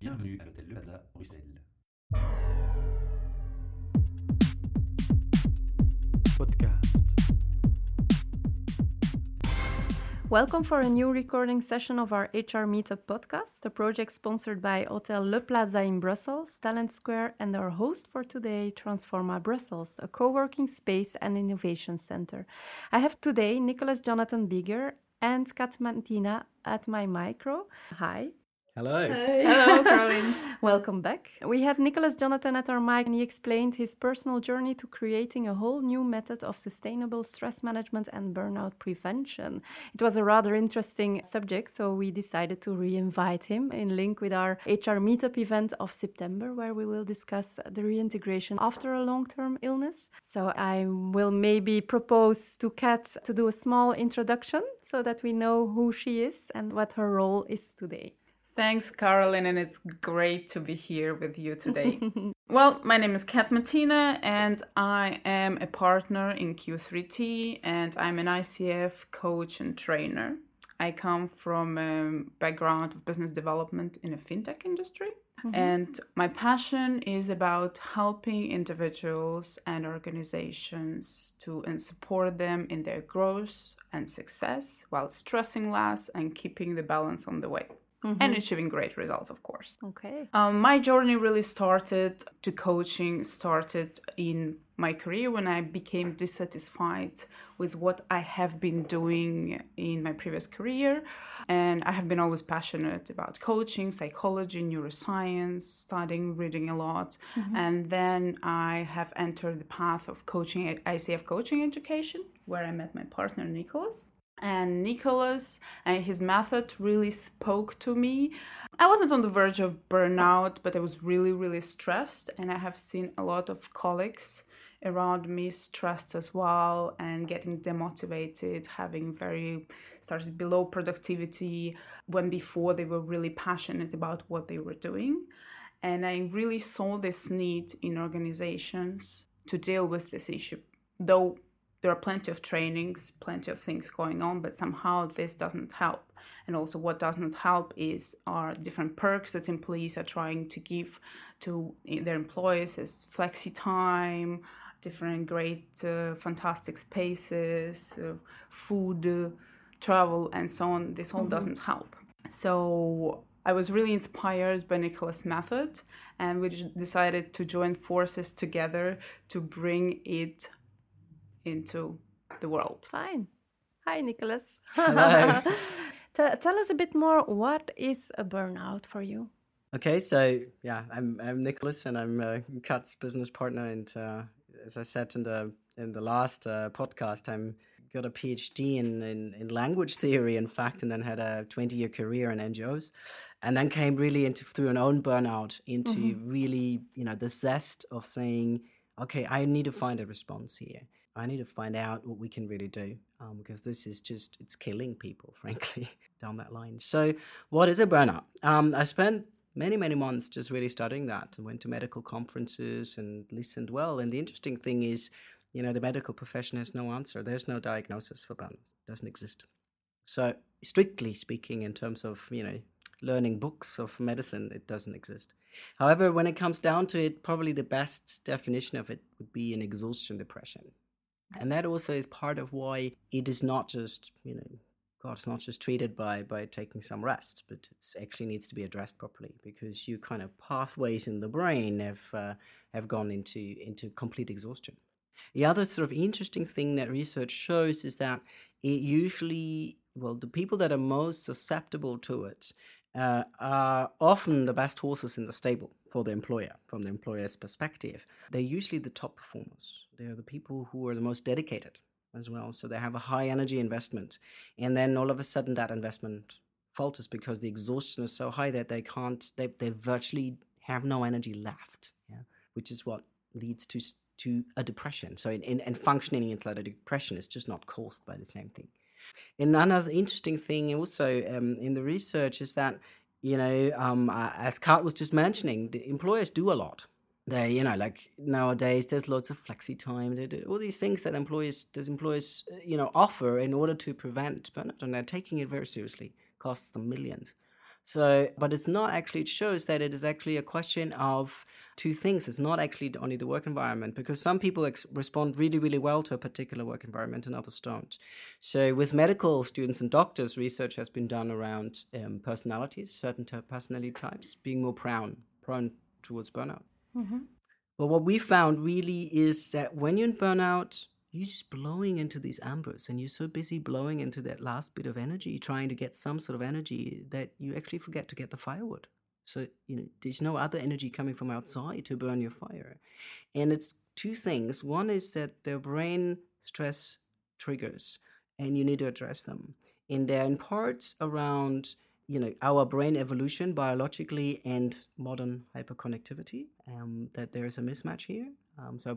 Bienvenue ah, à l'hôtel Le Plaza, Bruxelles. Podcast. Welcome for a new recording session of our HR Meetup podcast, a project sponsored by Hotel Le Plaza in Brussels, Talent Square, and our host for today, Transforma Brussels, a co working space and innovation center. I have today Nicolas Jonathan Beger and Kat Matina at my micro. Hi. Hello. Hello, Caroline. Welcome back. We had Nicolas Jonathan at our mic, and he explained his personal journey to creating a whole new method of sustainable stress management and burnout prevention. It was a rather interesting subject, so we decided to re-invite him in link with our HR meetup event of September, where we will discuss the reintegration after a long-term illness. So I will maybe propose to Kat to do a small introduction so that we know who she is and what her role is today. Thanks, Caroline, and it's great to be here with you today. well, my name is Kat Matina, and I am a partner in Q3T, and I'm an ICF coach and trainer. I come from a background of business development in a fintech industry. Mm-hmm. And my passion is about helping individuals and organizations to and support them in their growth and success while stressing less and keeping the balance on the way and achieving great results, of course. Okay. Um, my journey really started to coaching started in my career when I became dissatisfied with what I have been doing in my previous career. And I have been always passionate about coaching, psychology, neuroscience, studying, reading a lot. And then I have entered the path of coaching, ICF coaching education, where I met my partner, Nicolas and Nicolas and his method really spoke to me. I wasn't on the verge of burnout, but I was really, really stressed, and I have seen a lot of colleagues around me stressed as well and getting demotivated, having very started below productivity when before they were really passionate about what they were doing. And I really saw this need in organizations to deal with this issue, though there are plenty of trainings, plenty of things going on, but somehow this doesn't help. And also, what doesn't help is are different perks that employees are trying to give to their employees as flexi time, different great, uh, fantastic spaces, uh, food, uh, travel, and so on. This all doesn't help. So I was really inspired by Nicolas' method, and we decided to join forces together to bring it into the world. Fine. Hi, Nicolas. Hello. Tell us a bit more. What is a burnout for you? Okay, so yeah, I'm I'm Nicolas, and I'm uh, Kat's business partner. And uh, as I said in the in the last uh, podcast, I'm got a PhD in, in in language theory, in fact, and then had a 20 year career in NGOs, and then came really into through an own burnout into really you know the zest of saying, okay, I need to find a response here. I need to find out what we can really do um, because this is just it's killing people, frankly, down that line. So, what is a burnout? Um, I spent many many months just really studying that and went to medical conferences and listened well. And the interesting thing is, you know, the medical profession has no answer. There's no diagnosis for burnout. It doesn't exist. So, strictly speaking, in terms of you know learning books of medicine, it doesn't exist. However, when it comes down to it, probably the best definition of it would be an exhaustion depression. And that also is part of why it is not just, you know, God, it's not just treated by by taking some rest, but it actually needs to be addressed properly because you kind of pathways in the brain have uh, have gone into into complete exhaustion. The other sort of interesting thing that research shows is that it usually, well, the people that are most susceptible to it uh, are often the best horses in the stable for the employer, from the employer's perspective. They're usually the top performers. They're the people who are the most dedicated as well. So they have a high energy investment. And then all of a sudden that investment falters because the exhaustion is so high that they can't, they, they virtually have no energy left, yeah? which is what leads to to a depression. So in, in, in functioning inside a depression is just not caused by the same thing. And another interesting thing also um, in the research is that, you know, um, uh, as Kat was just mentioning, employers do a lot. They, you know, like nowadays, there's lots of flexi time. They do all these things that employers, does employers, you know, offer in order to prevent burnout, and they're taking it very seriously. Costs them millions. So, but it's not actually, it shows that it is actually a question of two things. It's not actually only the work environment because some people ex- respond really, really well to a particular work environment and others don't. So, with medical students and doctors, research has been done around um, personalities, certain t- personality types being more prone, prone towards burnout. Mm-hmm. But what we found really is that when you're in burnout, you're just blowing into these ambers and you're so busy blowing into that last bit of energy, trying to get some sort of energy that you actually forget to get the firewood. So, you know, there's no other energy coming from outside to burn your fire. And it's two things. One is that the brain stress triggers and you need to address them. And they're in parts around you know our brain evolution biologically and modern hyperconnectivity um, that there is a mismatch here um, so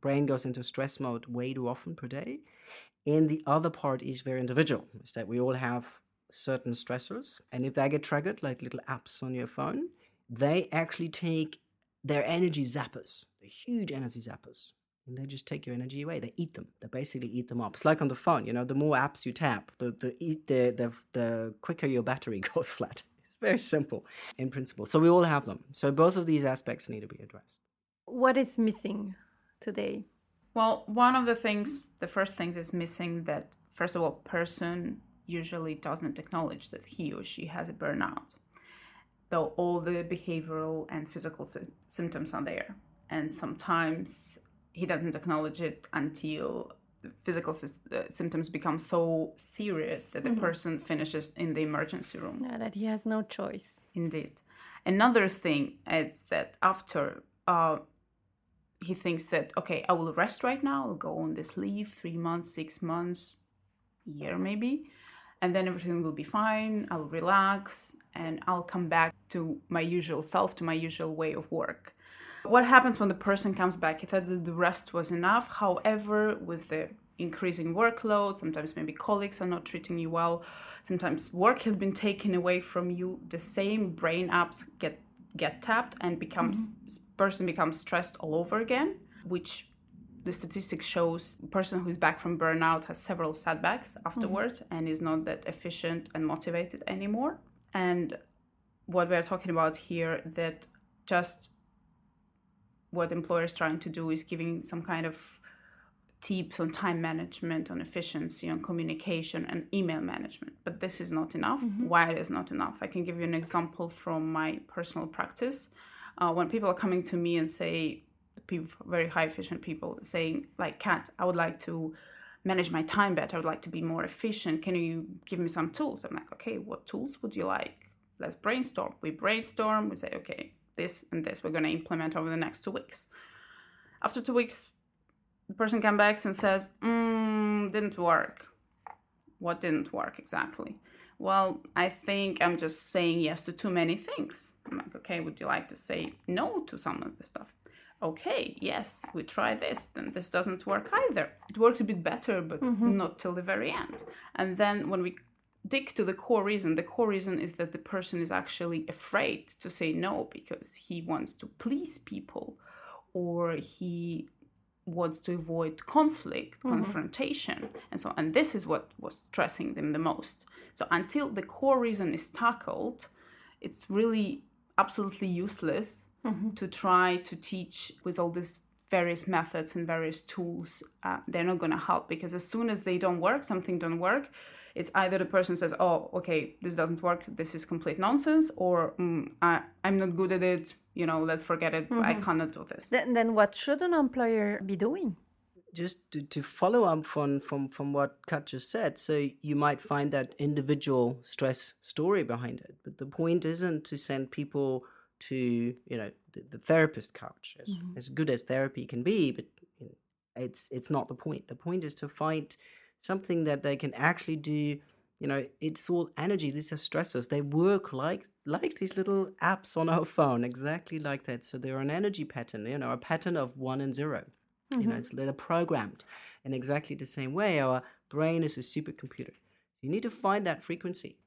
brain goes into stress mode way too often per day and the other part is very individual is that we all have certain stressors and if they get triggered like little apps on your phone they actually take their energy zappers the huge energy zappers and they just take your energy away. They eat them. They basically eat them up. It's like on the phone, you know, the more apps you tap, the the the the, the quicker your battery goes flat. It's very simple in principle. So we all have them. So both of these aspects need to be addressed. What is missing today? Well, one of the things, the first things is missing that first of all, person usually doesn't acknowledge that he or she has a burnout, though all the behavioral and physical sy- symptoms are there. And sometimes he doesn't acknowledge it until the physical uh, symptoms become so serious that the mm-hmm. person finishes in the emergency room. Yeah, that he has no choice. Indeed. Another thing is that after uh, he thinks that, okay, I will rest right now, I'll go on this leave, three months, six months, year maybe, and then everything will be fine, I'll relax, and I'll come back to my usual self, to my usual way of work. What happens when the person comes back? He thought that the rest was enough. However, with the increasing workload, sometimes maybe colleagues are not treating you well, sometimes work has been taken away from you, the same brain apps get get tapped and becomes mm-hmm. person becomes stressed all over again, which the statistics shows the person who's back from burnout has several setbacks afterwards mm-hmm. and is not that efficient and motivated anymore. And what we're talking about here that just what employers trying to do is giving some kind of tips on time management, on efficiency, on communication, and email management. But this is not enough. Mm-hmm. Why it is not enough? I can give you an example from my personal practice. Uh, when people are coming to me and say, people, very high efficient people saying, like, Kat, I would like to manage my time better. I would like to be more efficient. Can you give me some tools? I'm like, okay, what tools would you like? Let's brainstorm. We brainstorm. We say, okay, this and this we're going to implement over the next two weeks. After two weeks, the person comes back and says, mm, didn't work. What didn't work exactly? Well, I think I'm just saying yes to too many things. I'm like, okay, would you like to say no to some of the stuff? Okay, yes, we try this, then this doesn't work either. It works a bit better, but mm-hmm. not till the very end. And then when we dig to the core reason. The core reason is that the person is actually afraid to say no because he wants to please people or he wants to avoid conflict, mm-hmm. confrontation, and so on. And this is what was stressing them the most. So until the core reason is tackled, it's really absolutely useless mm-hmm. to try to teach with all these various methods and various tools. Uh, they're not going to help because as soon as they don't work, something don't work, it's either the person says, "Oh, okay, this doesn't work. This is complete nonsense," or mm, I, "I'm not good at it. You know, let's forget it. Mm-hmm. I cannot do this." Then, then what should an employer be doing? Just to, to follow up from, from, from what Kat just said, so you might find that individual stress story behind it. But the point isn't to send people to, you know, the, the therapist couch, as, mm-hmm. as good as therapy can be, but you know, it's it's not the point. The point is to find something that they can actually do you know it's all energy these are stressors they work like like these little apps on our phone exactly like that so they're an energy pattern you know a pattern of one and 0 mm-hmm. you know mm-hmm. it's they're programmed in exactly the same way our brain is a supercomputer you need to find that frequency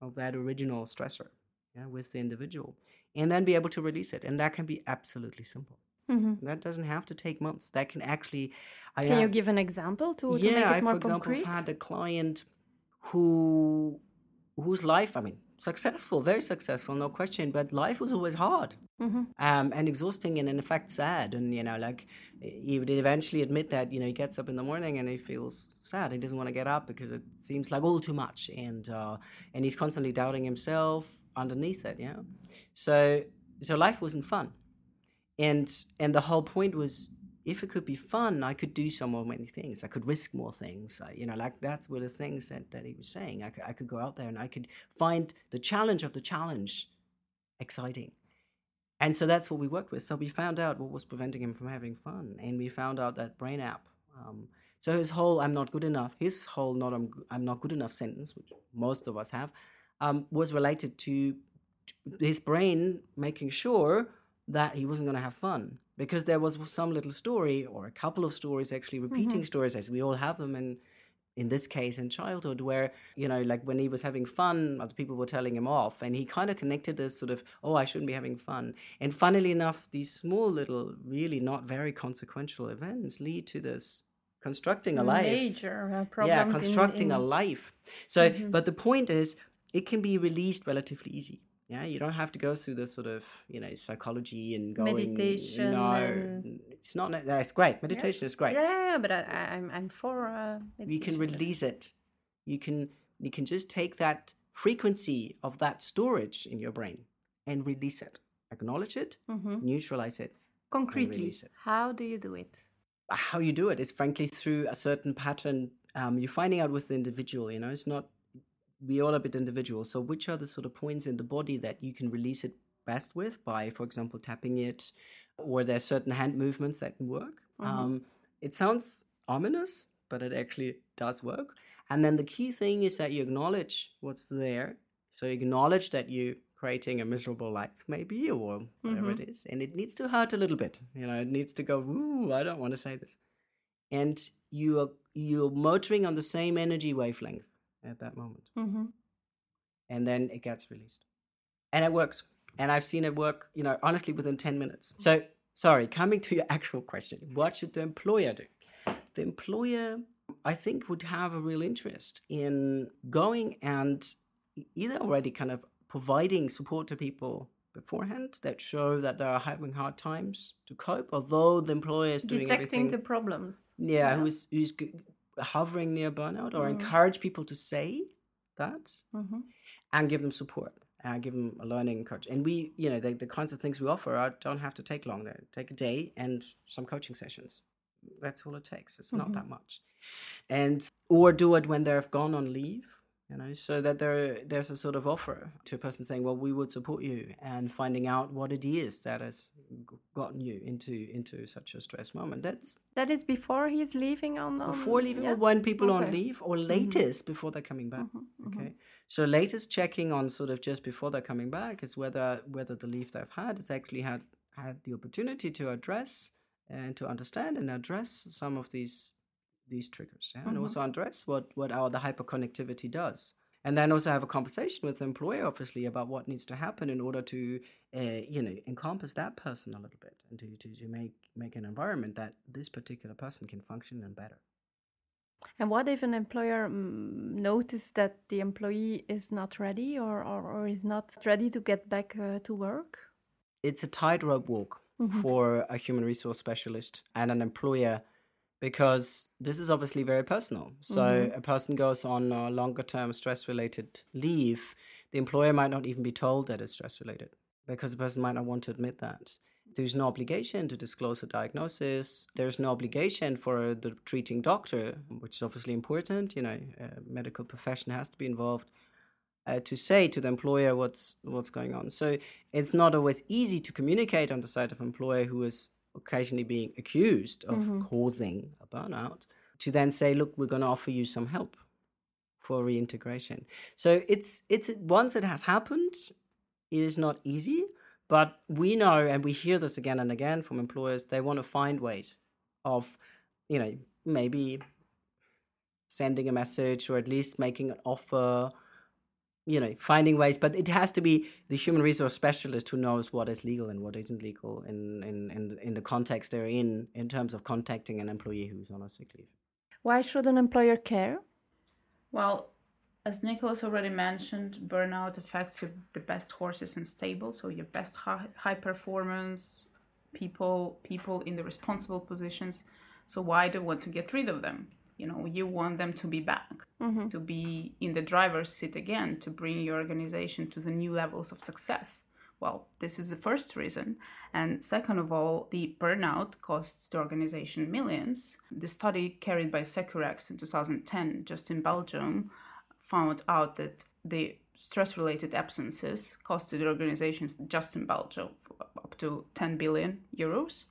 of that original stressor yeah, with the individual and then be able to release it and that can be absolutely simple Mm-hmm. That doesn't have to take months. That can actually. I can you give an example to, yeah, to make it more I, for concrete? example, had a client who whose life. I mean, successful, very successful, no question. But life was always hard mm-hmm. um, and exhausting, and in fact sad. And you know, like he would eventually admit that you know he gets up in the morning and he feels sad. He doesn't want to get up because it seems like all too much, and uh, and he's constantly doubting himself underneath it. Yeah, so so life wasn't fun, and and the whole point was if it could be fun, I could do so many things. I could risk more things. Uh, you know, like that's were the things that, that he was saying. I could, I could go out there and I could find the challenge of the challenge exciting. And so that's what we worked with. So we found out what was preventing him from having fun. And we found out that brain app. Um, so his whole I'm not good enough, his whole not I'm, I'm not good enough sentence, which most of us have, um, was related to his brain making sure that he wasn't going to have fun because there was some little story or a couple of stories actually repeating mm-hmm. stories as we all have them in in this case in childhood where you know like when he was having fun other people were telling him off and he kind of connected this sort of oh i shouldn't be having fun and funnily enough these small little really not very consequential events lead to this constructing a life major uh, yeah constructing in, in... a life so mm-hmm. but the point is it can be released relatively easy yeah, you don't have to go through the sort of you know psychology and going. Meditation. No, and... it's not. It's great. Meditation yeah. is great. Yeah, yeah but I, am I'm, I'm for. Uh, you can release it. You can you can just take that frequency of that storage in your brain and release it. Acknowledge it, mm-hmm. neutralize it, concretely. It. How do you do it? How you do it is frankly through a certain pattern. Um, you're finding out with the individual. You know, it's not we all are a bit individual. So, which are the sort of points in the body that you can release it best with by, for example, tapping it, or there are certain hand movements that can work? Mm-hmm. Um, it sounds ominous, but it actually does work. And then the key thing is that you acknowledge what's there. So, you acknowledge that you're creating a miserable life, maybe, or whatever mm-hmm. it is. And it needs to hurt a little bit. You know, it needs to go, ooh, I don't want to say this. And you are you're motoring on the same energy wavelength at that moment. Mm-hmm. And then it gets released. And it works. And I've seen it work, you know, honestly within 10 minutes. So, sorry, coming to your actual question what should the employer do? The employer, I think, would have a real interest in going and either already kind of providing support to people beforehand that show that they are having hard times to cope, although the employer is doing detecting everything. the problems. Yeah, yeah, who's who's hovering near burnout or mm. encourage people to say that mm-hmm. and give them support and give them a learning coach and we you know the, the kinds of things we offer are, don't have to take long they take a day and some coaching sessions that's all it takes it's mm-hmm. not that much and or do it when they've gone on leave you know so that there there's a sort of offer to a person saying well we would support you and finding out what it is that has gotten you into into such a stress moment that's that is before he's leaving on, on before leaving yeah? or when people okay. on leave or mm-hmm. latest mm-hmm. before they're coming back mm-hmm. okay mm-hmm. so latest checking on sort of just before they're coming back is whether whether the leave they've had has actually had had the opportunity to address and to understand and address some of these these triggers yeah? mm-hmm. and also address what what our the hyperconnectivity does and then also have a conversation with the employer obviously about what needs to happen in order to uh, you know encompass that person a little bit and to, to, to make make an environment that this particular person can function in better and what if an employer mm, notices that the employee is not ready or, or, or is not ready to get back uh, to work? It's a tightrope walk mm-hmm. for a human resource specialist and an employer because this is obviously very personal. So mm-hmm. a person goes on a longer term stress related leave, the employer might not even be told that it's stress related because the person might not want to admit that. There's no obligation to disclose a diagnosis. There's no obligation for the treating doctor, which is obviously important. You know, medical profession has to be involved uh, to say to the employer what's what's going on. So it's not always easy to communicate on the side of employer who is occasionally being accused of mm-hmm. causing a burnout to then say look we're going to offer you some help for reintegration so it's it's once it has happened it is not easy but we know and we hear this again and again from employers they want to find ways of you know maybe sending a message or at least making an offer you know finding ways but it has to be the human resource specialist who knows what is legal and what isn't legal in in in, in the context they're in in terms of contacting an employee who's on a sick leave why should an employer care well as Nicolas already mentioned, burnout affects your, the best horses in stable, so your best high, high performance people, people in the responsible positions. So why do you want to get rid of them? You know, you want them to be back, mm-hmm. to be in the driver's seat again, to bring your organization to the new levels of success. Well, this is the first reason. And second of all, the burnout costs the organization millions. The study carried by Securex in 2010, just in Belgium, found out that the stress related absences costed the organizations just in Belgium up to 10 billion euros.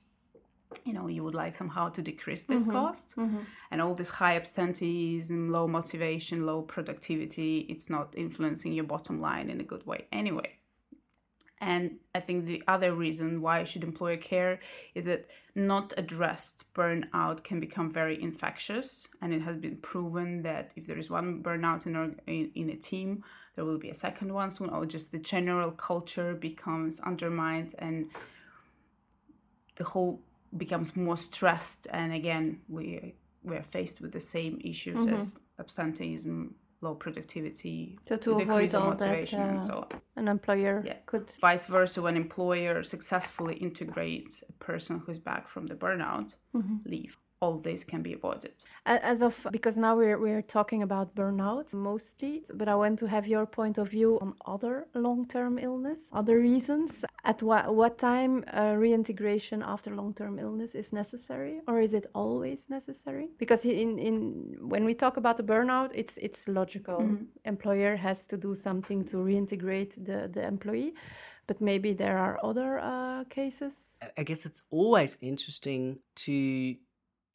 You know, you would like somehow to decrease this mm-hmm. cost. Mm-hmm. And all this high absenteeism, low motivation, low productivity, it's not influencing your bottom line in a good way anyway. And I think the other reason why should employer care is that not addressed burnout can become very infectious, and it has been proven that if there is one burnout in, our, in, in a team, there will be a second one soon, or just the general culture becomes undermined and the whole becomes more stressed. And again, we we are faced with the same issues mm-hmm. as absenteeism, low productivity, so to avoid all that, uh, so an employer yeah. could vice versa when employer successfully integrates a person who's back from the burnout mm-hmm. leave all this can be avoided. As of because now we're we're talking about burnout mostly, but I want to have your point of view on other long-term illness, other reasons. At what what time uh, reintegration after long-term illness is necessary, or is it always necessary? Because in in when we talk about the burnout, it's it's logical. Mm-hmm. Employer has to do something to reintegrate the the employee but maybe there are other uh, cases. I guess it's always interesting to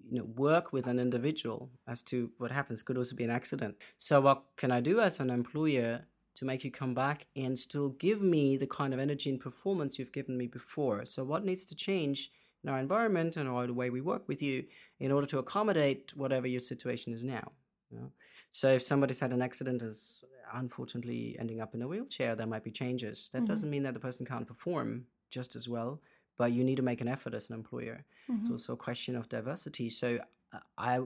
you know work with an individual as to what happens could also be an accident so what can i do as an employer to make you come back and still give me the kind of energy and performance you've given me before so what needs to change in our environment and or the way we work with you in order to accommodate whatever your situation is now you know? so if somebody's had an accident is unfortunately ending up in a wheelchair there might be changes that mm-hmm. doesn't mean that the person can't perform just as well but you need to make an effort as an employer. Mm-hmm. It's also a question of diversity. So uh, I,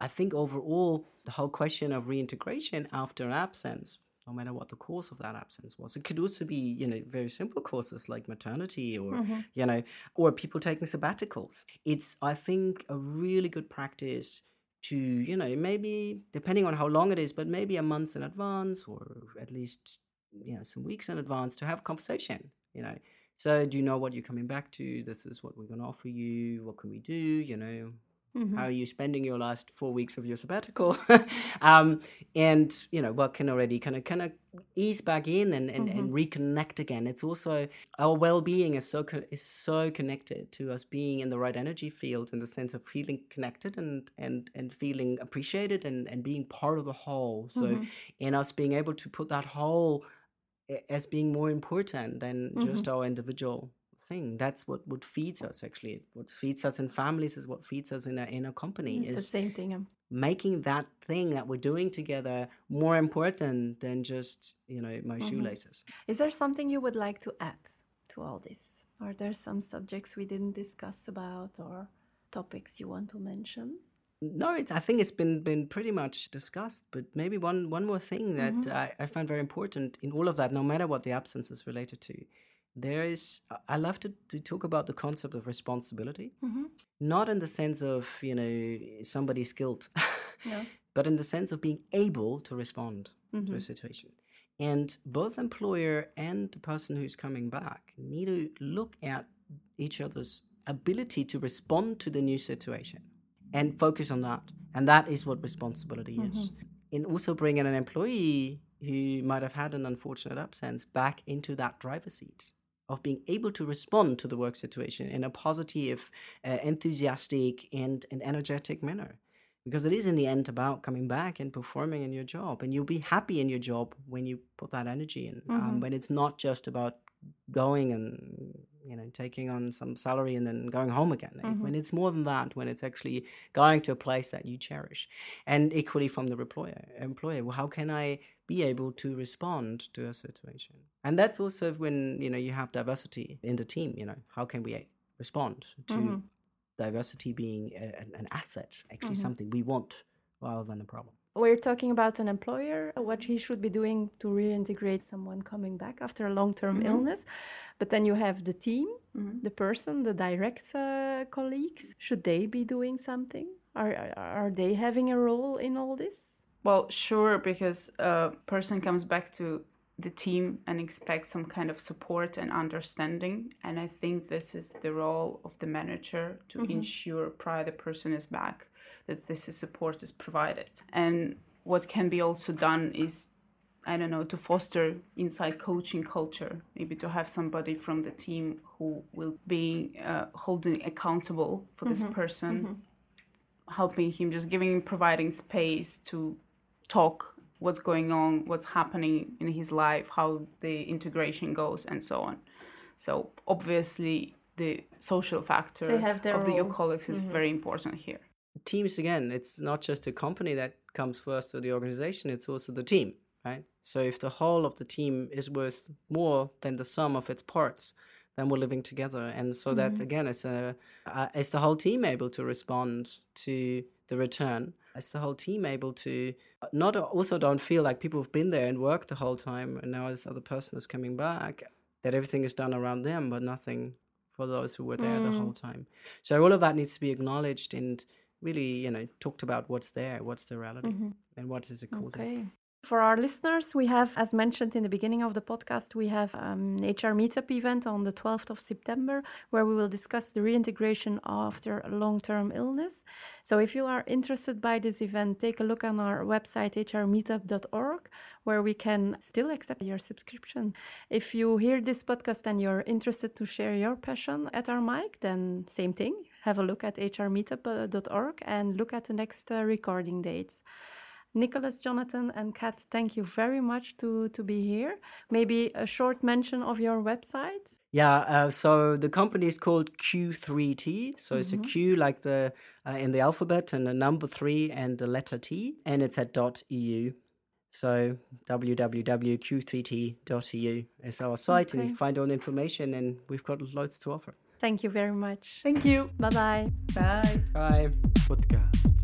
I think overall the whole question of reintegration after an absence, no matter what the cause of that absence was, it could also be you know very simple causes like maternity or mm-hmm. you know or people taking sabbaticals. It's I think a really good practice to you know maybe depending on how long it is but maybe a month in advance or at least you know some weeks in advance to have a conversation you know so, do you know what you're coming back to? This is what we're going to offer you. What can we do? You know, mm-hmm. how are you spending your last four weeks of your sabbatical? um, and you know, what can already kind of kind of ease back in and, and, mm-hmm. and reconnect again. It's also our well-being is so co- is so connected to us being in the right energy field in the sense of feeling connected and and and feeling appreciated and and being part of the whole. So, mm-hmm. in us being able to put that whole as being more important than mm-hmm. just our individual thing. That's what what feeds us actually. What feeds us in families is what feeds us in a in a company. It's is the same thing. Making that thing that we're doing together more important than just you know my mm-hmm. shoelaces. Is there something you would like to add to all this? Are there some subjects we didn't discuss about or topics you want to mention? No, it's, I think it's been been pretty much discussed. But maybe one one more thing that mm-hmm. I, I find very important in all of that, no matter what the absence is related to, there is I love to, to talk about the concept of responsibility, mm-hmm. not in the sense of you know somebody's guilt, but in the sense of being able to respond mm-hmm. to a mm-hmm. situation. And both employer and the person who's coming back need to look at each other's ability to respond to the new situation and focus on that. And that is what responsibility mm-hmm. is. In also bringing an employee who might have had an unfortunate absence back into that driver's seat of being able to respond to the work situation in a positive, uh, enthusiastic, and, and energetic manner. Because it is in the end about coming back and performing in your job. And you'll be happy in your job when you put that energy in. Um, mm-hmm. Um, when it's not just about going and you know taking on some salary and then going home again mm-hmm. when it's more than that when it's actually going to a place that you cherish and equally from the employer employer well, how can i be able to respond to a situation and that's also when you know you have diversity in the team you know how can we respond to mm-hmm. diversity being a, an asset actually mm-hmm. something we want rather than a problem We're talking about an employer, what he should be doing to reintegrate someone coming back after a long term mm-hmm. illness. But then you have the team, mm-hmm. the person, the direct uh, colleagues. Should they be doing something? Are, are they having a role in all this? Well, sure, because a person comes back to the team and expect some kind of support and understanding. And I think this is the role of the manager to mm-hmm. ensure prior the person is back that this support is provided. And what can be also done is I don't know, to foster inside coaching culture, maybe to have somebody from the team who will be uh, holding accountable for this mm-hmm. person, mm-hmm. helping him, just giving, providing space to talk what's going on, what's happening in his life, how the integration goes, and so on. So obviously, the social factor of the, your colleagues is mm-hmm. very important here teams again it's not just a company that comes first to the organization it's also the team right so if the whole of the team is worth more than the sum of its parts then we're living together and so mm-hmm. that again is a uh, is the whole team able to respond to the return is the whole team able to uh, not also don't feel like people have been there and worked the whole time and now this other person is coming back that everything is done around them but nothing for those who were there mm. the whole time so all of that needs to be acknowledged and really, you know, talked about what's there, what's the reality, mm-hmm. and what is it causing. Okay. For our listeners, we have, as mentioned in the beginning of the podcast, we have um, an HR meetup event on the 12th of September where we will discuss the reintegration after long term illness. So, if you are interested by this event, take a look on our website, hrmeetup.org, where we can still accept your subscription. If you hear this podcast and you're interested to share your passion at our mic, then same thing have a look at hrmeetup.org and look at the next uh, recording dates. Nicolas, Jonathan, and Kat, thank you very much to, to be here. Maybe a short mention of your website. Yeah, uh, so the company is called Q3T. So mm-hmm. it's a mm-hmm. Q like the uh, in the alphabet and the number three and the letter T, and it's at .eu. So www.q3t.eu is our site, okay. and you find all the information, and we've got loads to offer. Thank you very much. Thank you. Bye-bye. Bye. Bye. Podcast.